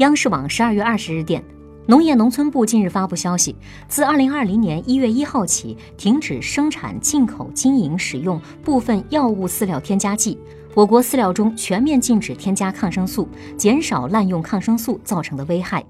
央视网十二月二十日电农业农村部近日发布消息自二零二零年一月一号起停止生产进口经营使用部分药物饲料添加剂我国饲料中全面禁止添加抗生素减少滥用抗生素造成的危害。